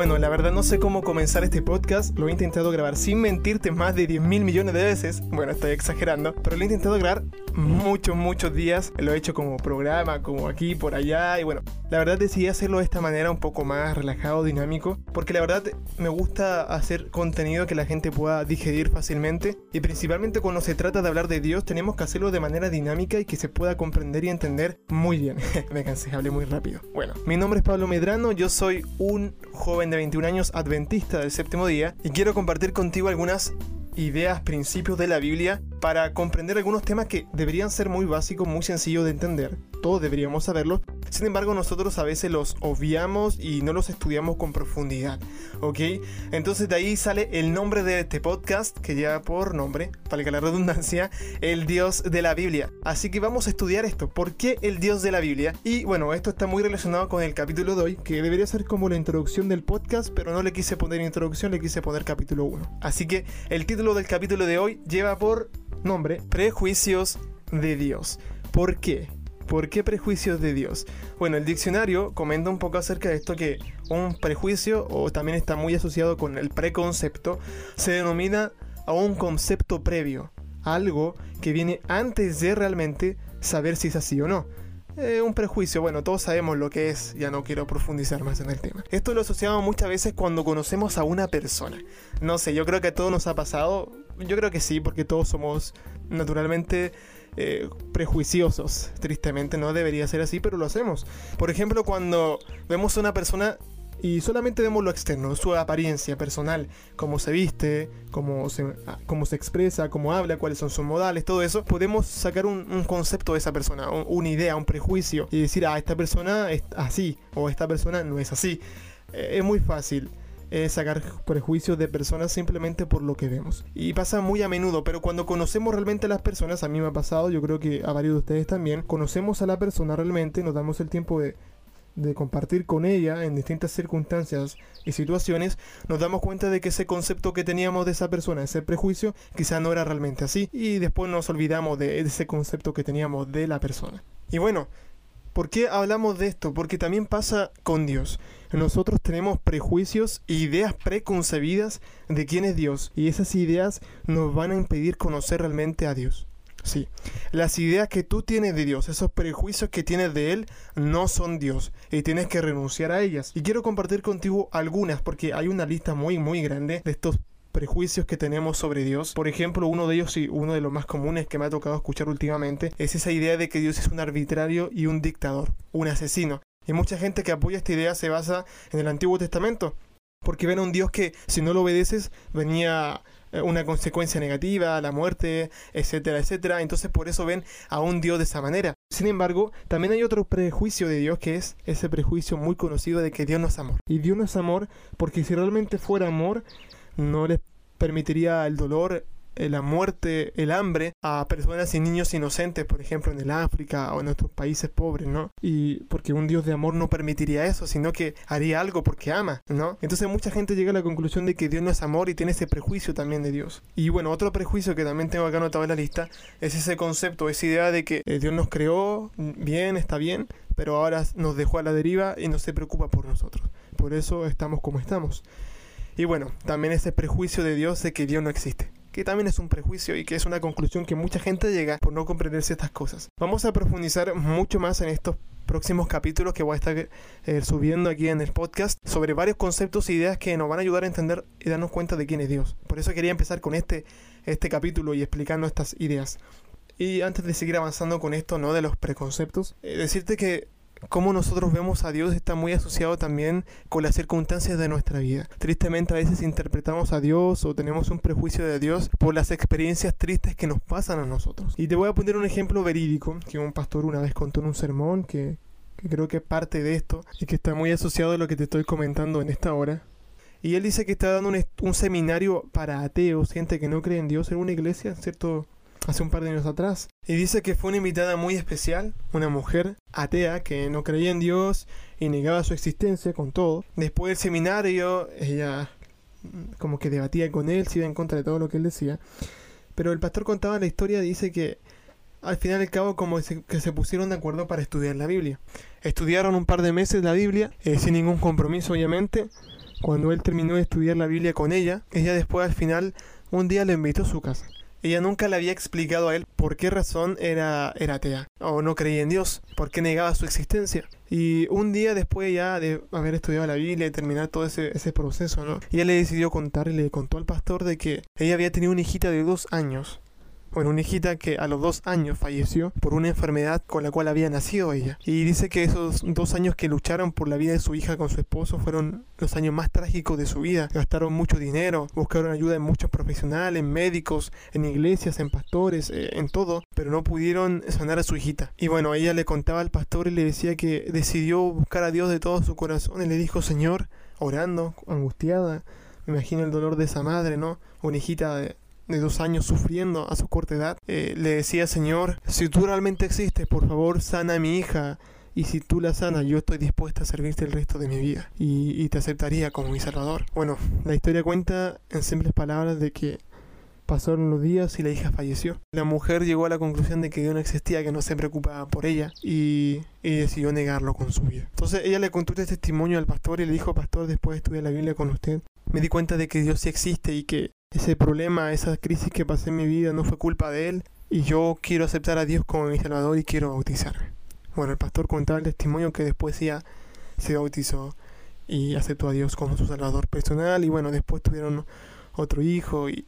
Bueno, la verdad no sé cómo comenzar este podcast. Lo he intentado grabar sin mentirte más de 10 mil millones de veces. Bueno, estoy exagerando. Pero lo he intentado grabar muchos, muchos días. Lo he hecho como programa, como aquí, por allá. Y bueno, la verdad decidí hacerlo de esta manera un poco más relajado, dinámico. Porque la verdad me gusta hacer contenido que la gente pueda digerir fácilmente. Y principalmente cuando se trata de hablar de Dios, tenemos que hacerlo de manera dinámica y que se pueda comprender y entender muy bien. me cansé, hablé muy rápido. Bueno, mi nombre es Pablo Medrano. Yo soy un joven de 21 años adventista del séptimo día y quiero compartir contigo algunas ideas, principios de la Biblia para comprender algunos temas que deberían ser muy básicos, muy sencillos de entender. Todos deberíamos saberlo. Sin embargo, nosotros a veces los obviamos y no los estudiamos con profundidad. ¿Ok? Entonces de ahí sale el nombre de este podcast, que lleva por nombre, valga la redundancia, el Dios de la Biblia. Así que vamos a estudiar esto. ¿Por qué el Dios de la Biblia? Y bueno, esto está muy relacionado con el capítulo de hoy, que debería ser como la introducción del podcast, pero no le quise poner introducción, le quise poner capítulo 1. Así que el título del capítulo de hoy lleva por nombre Prejuicios de Dios. ¿Por qué? ¿Por qué prejuicios de Dios? Bueno, el diccionario comenta un poco acerca de esto que un prejuicio, o también está muy asociado con el preconcepto, se denomina a un concepto previo, algo que viene antes de realmente saber si es así o no. Eh, un prejuicio, bueno, todos sabemos lo que es, ya no quiero profundizar más en el tema. Esto lo asociamos muchas veces cuando conocemos a una persona. No sé, yo creo que a todos nos ha pasado, yo creo que sí, porque todos somos naturalmente eh, prejuiciosos. Tristemente no debería ser así, pero lo hacemos. Por ejemplo, cuando vemos a una persona y solamente vemos lo externo, su apariencia personal, cómo se viste, cómo se, ah, cómo se expresa, cómo habla, cuáles son sus modales, todo eso, podemos sacar un, concepto de esa persona, una idea, un prejuicio y decir, ah, esta persona es así o esta persona no es así. Eh, es muy fácil. Eh, sacar prejuicios de personas simplemente por lo que vemos. Y pasa muy a menudo, pero cuando conocemos realmente a las personas, a mí me ha pasado, yo creo que a varios de ustedes también, conocemos a la persona realmente, nos damos el tiempo de de compartir con ella en distintas circunstancias y situaciones, nos damos cuenta de que ese concepto que teníamos de esa persona, ese prejuicio, quizá no era realmente así y después nos olvidamos de ese concepto que teníamos de la persona. Y bueno, ¿por qué hablamos de esto? Porque también pasa con Dios. Nosotros tenemos prejuicios e ideas preconcebidas de quién es Dios y esas ideas nos van a impedir conocer realmente a Dios. Sí, las ideas que tú tienes de Dios, esos prejuicios que tienes de Él, no son Dios y tienes que renunciar a ellas. Y quiero compartir contigo algunas porque hay una lista muy muy grande de estos prejuicios que tenemos sobre Dios. Por ejemplo, uno de ellos y uno de los más comunes que me ha tocado escuchar últimamente es esa idea de que Dios es un arbitrario y un dictador, un asesino. Y mucha gente que apoya esta idea se basa en el Antiguo Testamento, porque ven a un Dios que si no lo obedeces venía eh, una consecuencia negativa, la muerte, etcétera, etcétera. Entonces por eso ven a un Dios de esa manera. Sin embargo, también hay otro prejuicio de Dios que es ese prejuicio muy conocido de que Dios no es amor. Y Dios no es amor porque si realmente fuera amor, no les permitiría el dolor, la muerte, el hambre a personas y niños inocentes, por ejemplo, en el África o en otros países pobres, ¿no? Y porque un Dios de amor no permitiría eso, sino que haría algo porque ama, ¿no? Entonces mucha gente llega a la conclusión de que Dios no es amor y tiene ese prejuicio también de Dios. Y bueno, otro prejuicio que también tengo acá anotado en la lista es ese concepto, esa idea de que eh, Dios nos creó bien, está bien, pero ahora nos dejó a la deriva y no se preocupa por nosotros. Por eso estamos como estamos. Y bueno, también ese prejuicio de Dios de que Dios no existe que también es un prejuicio y que es una conclusión que mucha gente llega por no comprender ciertas cosas. Vamos a profundizar mucho más en estos próximos capítulos que voy a estar eh, subiendo aquí en el podcast sobre varios conceptos e ideas que nos van a ayudar a entender y darnos cuenta de quién es Dios. Por eso quería empezar con este, este capítulo y explicando estas ideas. Y antes de seguir avanzando con esto, ¿no? De los preconceptos, eh, decirte que cómo nosotros vemos a Dios está muy asociado también con las circunstancias de nuestra vida. Tristemente a veces interpretamos a Dios o tenemos un prejuicio de Dios por las experiencias tristes que nos pasan a nosotros. Y te voy a poner un ejemplo verídico que un pastor una vez contó en un sermón que, creo que es parte de esto y que está muy asociado a lo que te estoy comentando en esta hora. Y él dice que está dando un, un seminario para ateos, gente que no cree en Dios, en una iglesia, ¿cierto? Hace un par de años atrás. Y dice que fue una invitada muy especial, una mujer atea que no creía en Dios y negaba su existencia con todo. Después del seminario, ella como que debatía con él, se iba en contra de todo lo que él decía. Pero el pastor contaba la historia, dice que al final y al cabo como que se pusieron de acuerdo para estudiar la Biblia. Estudiaron un par de meses la Biblia, eh, sin ningún compromiso obviamente, cuando él terminó de estudiar la Biblia con ella, ella después al final un día le invitó a su casa. Ella nunca le había explicado a él por qué razón era, era atea o no creía en Dios, por qué negaba su existencia. Y un día después ya de haber estudiado la Biblia y terminar todo ese, ese proceso, ¿no? Ella le decidió contar y le contó al pastor de que ella había tenido una hijita de dos años bueno, una hijita que a los dos años falleció por una enfermedad con la cual había nacido ella. Y dice que esos dos años que lucharon por la vida de su hija con su esposo fueron los años más trágicos de su vida. Gastaron mucho dinero, buscaron ayuda en muchos profesionales, médicos, en iglesias, en pastores, eh, en todo, pero no pudieron sanar a su hijita. Y bueno, ella le contaba al pastor y le decía que decidió buscar a Dios de todo su corazón y le dijo, Señor, orando, angustiada, me imagino el dolor de esa madre, ¿no? Una hijita de, de dos años sufriendo a su corta edad, eh, le decía, Señor, si tú realmente existes, por favor, sana a mi hija. Y si tú la sanas, yo estoy dispuesta a servirte el resto de mi vida. Y, te aceptaría como mi salvador. Bueno, la historia cuenta en simples palabras de que pasaron los días y la hija falleció. La mujer llegó a la conclusión de que Dios no existía, que no se preocupaba por ella y, y, decidió negarlo con su vida. Entonces ella le contó este testimonio al pastor y le dijo, pastor, después de estudiar la Biblia con usted, me di cuenta de que Dios sí existe y que ese problema, esa crisis que pasé en mi vida no fue culpa de él y yo quiero aceptar a Dios como mi Salvador y quiero bautizarme. Bueno, el pastor contaba el testimonio que después ya se bautizó y aceptó a Dios como su Salvador personal y bueno, después tuvieron otro hijo y,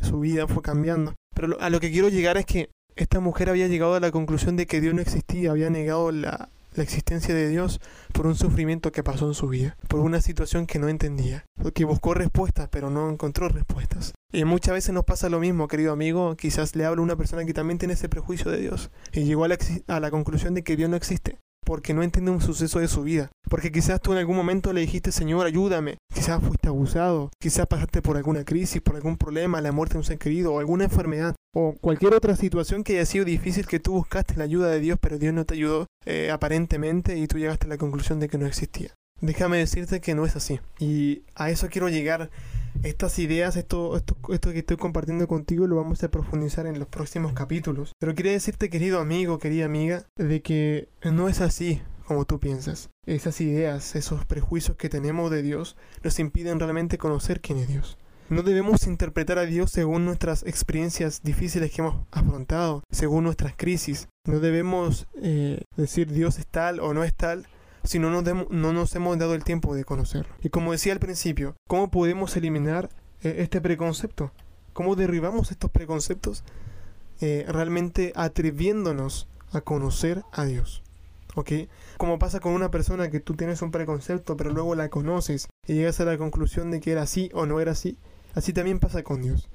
su vida fue cambiando. Pero a lo que quiero llegar es que esta mujer había llegado a la conclusión de que Dios no existía, había negado la, la existencia de Dios por un sufrimiento que pasó en su vida, por una situación que no entendía, porque buscó respuestas pero no encontró respuestas. Y muchas veces nos pasa lo mismo, querido amigo, quizás le hablo a una persona que también tiene ese prejuicio de Dios y llegó a la, a la conclusión de que Dios no existe porque no entiende un suceso de su vida. Porque quizás tú en algún momento le dijiste, Señor, ayúdame. Quizás fuiste abusado, quizás pasaste por alguna crisis, por algún problema, la muerte de un ser querido o alguna enfermedad o cualquier otra situación que haya sido difícil que tú buscaste la ayuda de Dios, pero Dios no te ayudó eh, aparentemente y tú llegaste a la conclusión de que no existía. Déjame decirte que no es así. Y a eso quiero llegar estas ideas, esto, esto, esto que estoy compartiendo contigo, lo vamos a profundizar en los próximos capítulos. Pero quería decirte, querido amigo, querida amiga, de que no es así como tú piensas. Esas ideas, esos prejuicios que tenemos de Dios, nos impiden realmente conocer quién es Dios. No debemos interpretar a Dios según nuestras experiencias difíciles que hemos afrontado, según nuestras crisis. No debemos eh, decir Dios es tal o no es tal, si no nos, no nos hemos dado el tiempo de conocerlo. Y como decía al principio, ¿cómo podemos eliminar eh, este preconcepto? ¿Cómo derribamos estos preconceptos? Eh, realmente atreviéndonos a conocer a Dios. ¿Ok? Como pasa con una persona que tú tienes un preconcepto, pero luego la conoces y llegas a la conclusión de que era así o no era así, así también pasa con Dios.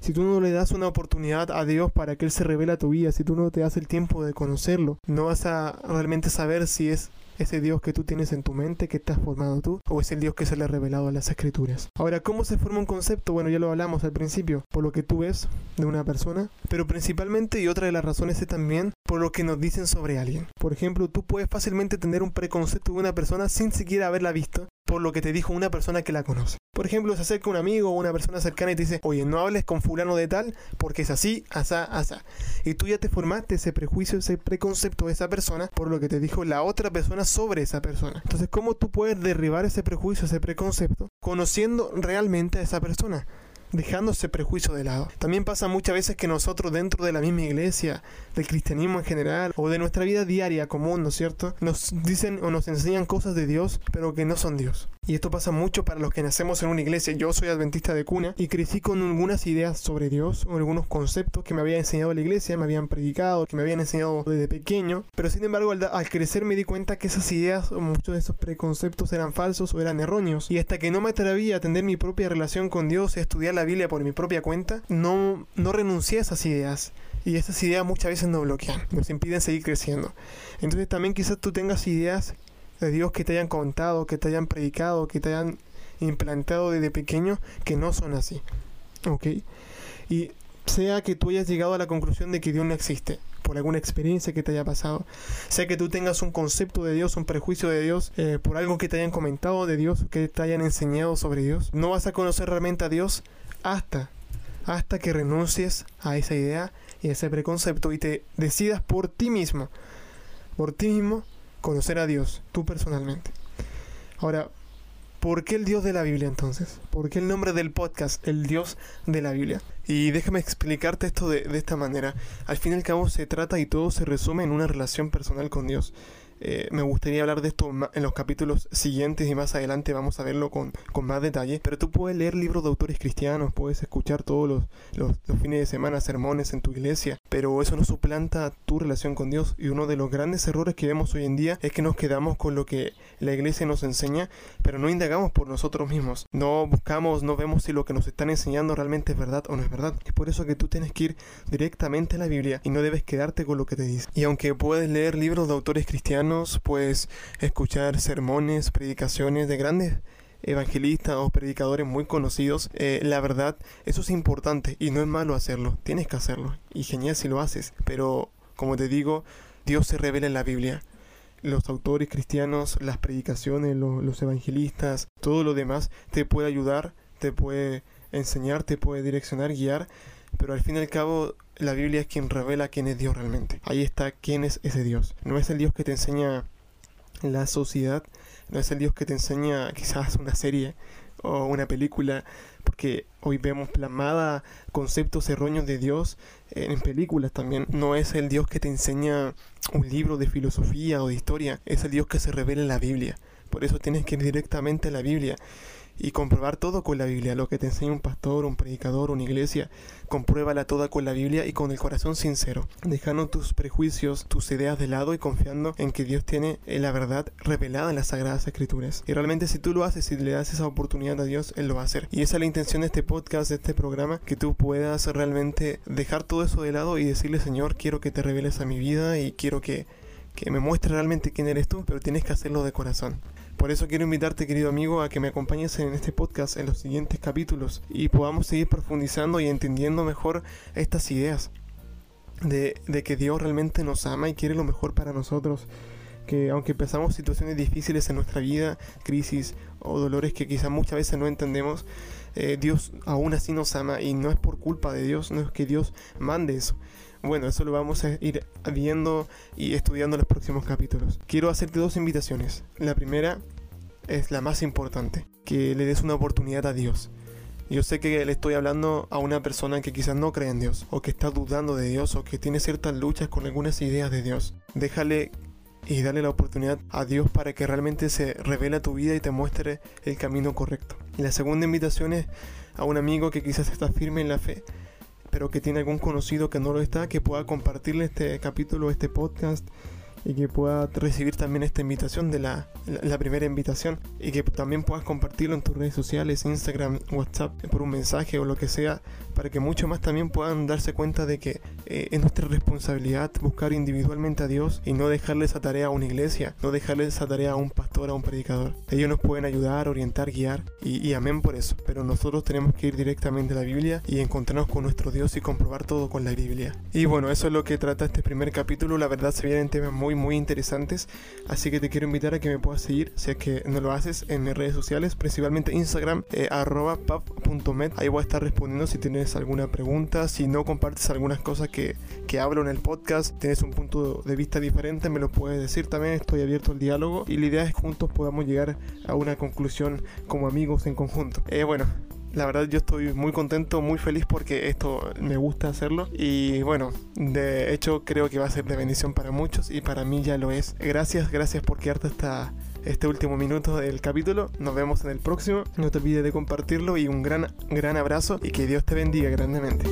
Si tú no le das una oportunidad a Dios para que Él se revele a tu vida, si tú no te das el tiempo de conocerlo, no vas a realmente saber si es ese Dios que tú tienes en tu mente, que te has formado tú, o es el Dios que se le ha revelado a las escrituras. Ahora, ¿cómo se forma un concepto? Bueno, ya lo hablamos al principio, por lo que tú ves de una persona, pero principalmente y otra de las razones es también por lo que nos dicen sobre alguien. Por ejemplo, tú puedes fácilmente tener un preconcepto de una persona sin siquiera haberla visto, por lo que te dijo una persona que la conoce. Por ejemplo, se acerca un amigo o una persona cercana y te dice, oye, no hables con fulano de tal porque es así, asá, asá. Y tú ya te formaste ese prejuicio, ese preconcepto de esa persona por lo que te dijo la otra persona sobre esa persona. Entonces, ¿cómo tú puedes derribar ese prejuicio, ese preconcepto, conociendo realmente a esa persona? Dejando ese prejuicio de lado. También pasa muchas veces que nosotros dentro de la misma iglesia, del cristianismo en general, o de nuestra vida diaria común, ¿no es cierto? Nos dicen o nos enseñan cosas de Dios, pero que no son Dios. Y esto pasa mucho para los que nacemos en una iglesia. Yo soy adventista de cuna y crecí con algunas ideas sobre Dios o algunos conceptos que me había enseñado la iglesia, me habían predicado, que me habían enseñado desde pequeño. Pero sin embargo, al, crecer me di cuenta que esas ideas o muchos de esos preconceptos eran falsos o eran erróneos. Y hasta que no me atreví a tener mi propia relación con Dios y a estudiar la Biblia por mi propia cuenta, no, no renuncié a esas ideas. Y esas ideas muchas veces nos bloquean, nos impiden seguir creciendo. Entonces también quizás tú tengas ideas de Dios que te hayan contado, que te hayan predicado, que te hayan implantado desde pequeño, que no son así. ¿Ok? Y sea que tú hayas llegado a la conclusión de que Dios no existe, por alguna experiencia que te haya pasado, sea que tú tengas un concepto de Dios, un prejuicio de Dios, eh, por algo que te hayan comentado de Dios, que te hayan enseñado sobre Dios, no vas a conocer realmente a Dios hasta, hasta que renuncies a esa idea y a ese preconcepto y te decidas por ti mismo, por ti mismo, conocer a Dios, tú personalmente. Ahora, ¿Por qué el Dios de la Biblia entonces? ¿Por qué el nombre del podcast, el Dios de la Biblia? Y déjame explicarte esto de, de esta manera. Al fin y al cabo se trata y todo se resume en una relación personal con Dios. Eh, me gustaría hablar de esto en los capítulos siguientes y más adelante vamos a verlo con, con, más detalle. Pero tú puedes leer libros de autores cristianos, puedes escuchar todos los, los, fines de semana sermones en tu iglesia, pero eso no suplanta tu relación con Dios. Y uno de los grandes errores que vemos hoy en día es que nos quedamos con lo que la iglesia nos enseña, pero no indagamos por nosotros mismos. No buscamos, no vemos si lo que nos están enseñando realmente es verdad o no es verdad. Es por eso que tú tienes que ir directamente a la Biblia y no debes quedarte con lo que te dice. Y aunque puedes leer libros de autores cristianos, pues escuchar sermones, predicaciones de grandes evangelistas o predicadores muy conocidos, eh, la verdad, eso es importante y no es malo hacerlo, tienes que hacerlo y genial si lo haces, pero como te digo, Dios se revela en la Biblia. Los autores cristianos, las predicaciones, los evangelistas, todo lo demás te puede ayudar, te puede enseñar, te puede direccionar, guiar, pero al fin y al cabo la Biblia es quien revela quién es Dios realmente. Ahí está quién es ese Dios. No es el Dios que te enseña la sociedad, no es el Dios que te enseña quizás una serie o una película, porque hoy vemos plasmada conceptos erróneos de Dios en películas también. No es el Dios que te enseña un libro de filosofía o de historia, es el Dios que se revela en la Biblia. Por eso tienes que ir directamente a la Biblia y comprobar todo con la Biblia, lo que te enseña un pastor, un predicador, una iglesia, compruébala toda con la Biblia y con el corazón sincero, dejando tus prejuicios, tus ideas de lado y confiando en que Dios tiene la verdad revelada en las Sagradas Escrituras. Y realmente si tú lo haces y le das esa oportunidad a Dios, Él lo va a hacer. Y esa es la intención de este podcast, de este programa, que tú puedas realmente dejar todo eso de lado y decirle, Señor, quiero que te reveles a mi vida y quiero que, que me muestres realmente quién eres tú, pero tienes que hacerlo de corazón. Por eso quiero invitarte, querido amigo, a que me acompañes en este podcast en los siguientes capítulos y podamos seguir profundizando y entendiendo mejor estas ideas de, que Dios realmente nos ama y quiere lo mejor para nosotros. Que aunque pasamos situaciones difíciles en nuestra vida, crisis o dolores que quizás muchas veces no entendemos, eh, Dios aún así nos ama y no es por culpa de Dios, no es que Dios mande eso, bueno, eso lo vamos a ir viendo y estudiando en los próximos capítulos. Quiero hacerte dos invitaciones. La primera es la más importante, que le des una oportunidad a Dios. Yo sé que le estoy hablando a una persona que quizás no cree en Dios, o que está dudando de Dios, o que tiene ciertas luchas con algunas ideas de Dios. Déjale y dale la oportunidad a Dios para que realmente se revele tu vida y te muestre el camino correcto. Y la segunda invitación es a un amigo que quizás está firme en la fe, pero que tiene algún conocido que no lo está, que pueda compartirle este capítulo, este podcast y que pueda recibir también esta invitación de la, la, primera invitación y que también puedas compartirlo en tus redes sociales, Instagram, WhatsApp, por un mensaje o lo que sea, para que muchos más también puedan darse cuenta de que eh, es nuestra responsabilidad buscar individualmente a Dios y no dejarle esa tarea a una iglesia, no dejarle esa tarea a un pastor, a un predicador. Ellos nos pueden ayudar, orientar, guiar y, amén por eso, pero nosotros tenemos que ir directamente a la Biblia y encontrarnos con nuestro Dios y comprobar todo con la Biblia. Y bueno, eso es lo que trata este primer capítulo, la verdad se vienen temas muy muy interesantes. Así que te quiero invitar a que me puedas seguir, si es que no lo haces, en mis redes sociales, principalmente Instagram, eh, arroba. Ahí voy a estar respondiendo si tienes alguna pregunta, si no compartes algunas cosas que, hablo en el podcast, tienes un punto de vista diferente, me lo puedes decir también. Estoy abierto al diálogo y la idea es que juntos podamos llegar a una conclusión como amigos en conjunto. Eh, bueno, la verdad yo estoy muy contento, muy feliz porque esto me gusta hacerlo y bueno, de hecho creo que va a ser de bendición para muchos y para mí ya lo es. Gracias, gracias por quedarte hasta este último minuto del capítulo. Nos vemos en el próximo. No te olvides de compartirlo y un gran, gran abrazo y que Dios te bendiga grandemente.